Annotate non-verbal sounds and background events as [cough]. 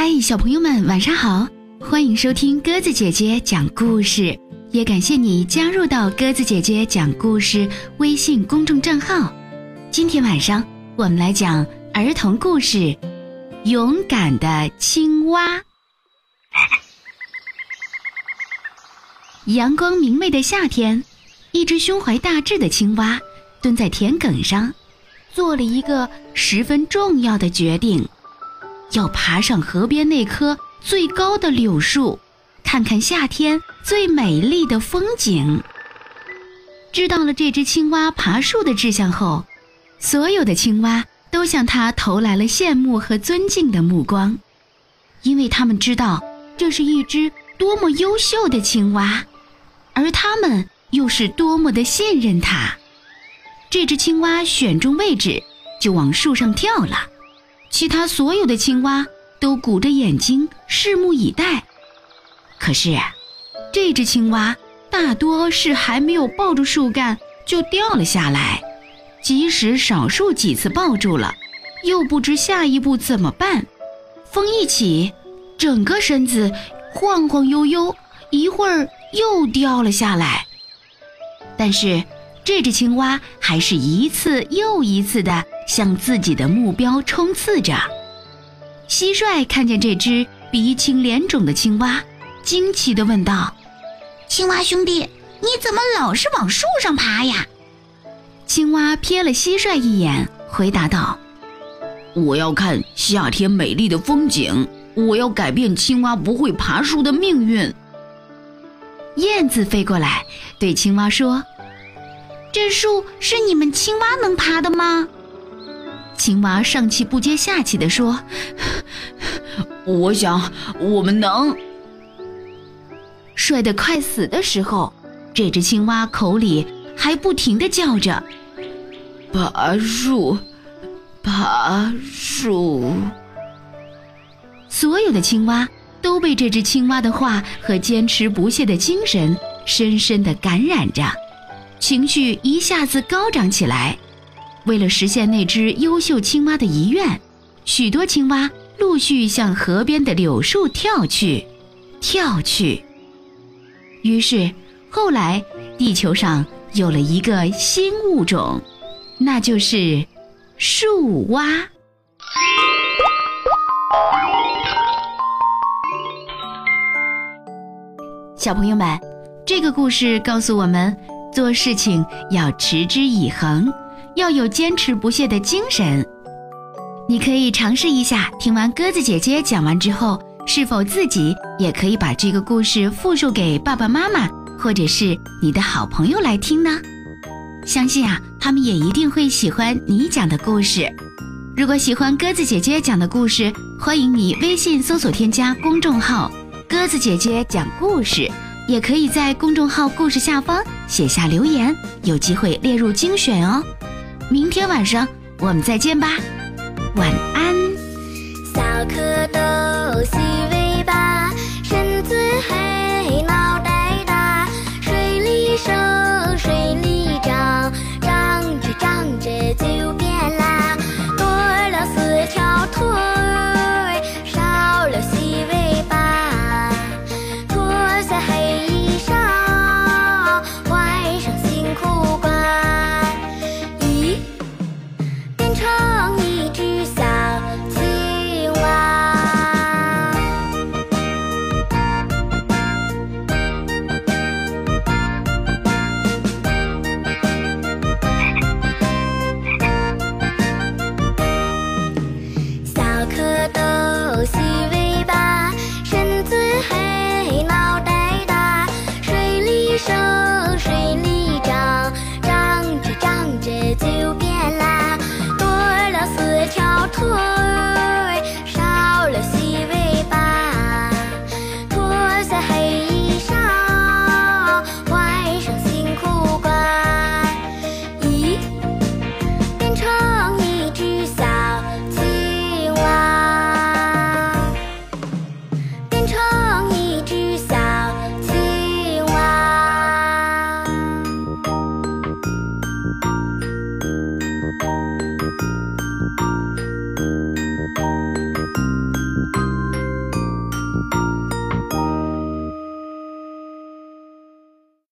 嗨，小朋友们，晚上好！欢迎收听鸽子姐姐讲故事，也感谢你加入到鸽子姐姐讲故事微信公众账号。今天晚上我们来讲儿童故事《勇敢的青蛙》。[laughs] 阳光明媚的夏天，一只胸怀大志的青蛙蹲在田埂上，做了一个十分重要的决定。要爬上河边那棵最高的柳树，看看夏天最美丽的风景。知道了这只青蛙爬树的志向后，所有的青蛙都向它投来了羡慕和尊敬的目光，因为他们知道这是一只多么优秀的青蛙，而他们又是多么的信任它。这只青蛙选中位置，就往树上跳了。其他所有的青蛙都鼓着眼睛拭目以待，可是这只青蛙大多是还没有抱住树干就掉了下来，即使少数几次抱住了，又不知下一步怎么办。风一起，整个身子晃晃悠悠，一会儿又掉了下来。但是这只青蛙还是一次又一次的。向自己的目标冲刺着。蟋蟀看见这只鼻青脸肿的青蛙，惊奇地问道：“青蛙兄弟，你怎么老是往树上爬呀？”青蛙瞥了蟋蟀一眼，回答道：“我要看夏天美丽的风景，我要改变青蛙不会爬树的命运。”燕子飞过来，对青蛙说：“这树是你们青蛙能爬的吗？”青蛙上气不接下气地说：“ [laughs] 我想我们能。”摔得快死的时候，这只青蛙口里还不停地叫着：“爬树，爬树。”所有的青蛙都被这只青蛙的话和坚持不懈的精神深深地感染着，情绪一下子高涨起来。为了实现那只优秀青蛙的遗愿，许多青蛙陆续向河边的柳树跳去，跳去。于是，后来地球上有了一个新物种，那就是树蛙。小朋友们，这个故事告诉我们，做事情要持之以恒。要有坚持不懈的精神。你可以尝试一下，听完鸽子姐姐讲完之后，是否自己也可以把这个故事复述给爸爸妈妈或者是你的好朋友来听呢？相信啊，他们也一定会喜欢你讲的故事。如果喜欢鸽子姐姐讲的故事，欢迎你微信搜索添加公众号“鸽子姐姐讲故事”，也可以在公众号故事下方写下留言，有机会列入精选哦。明天晚上我们再见吧，晚安。小蝌蚪。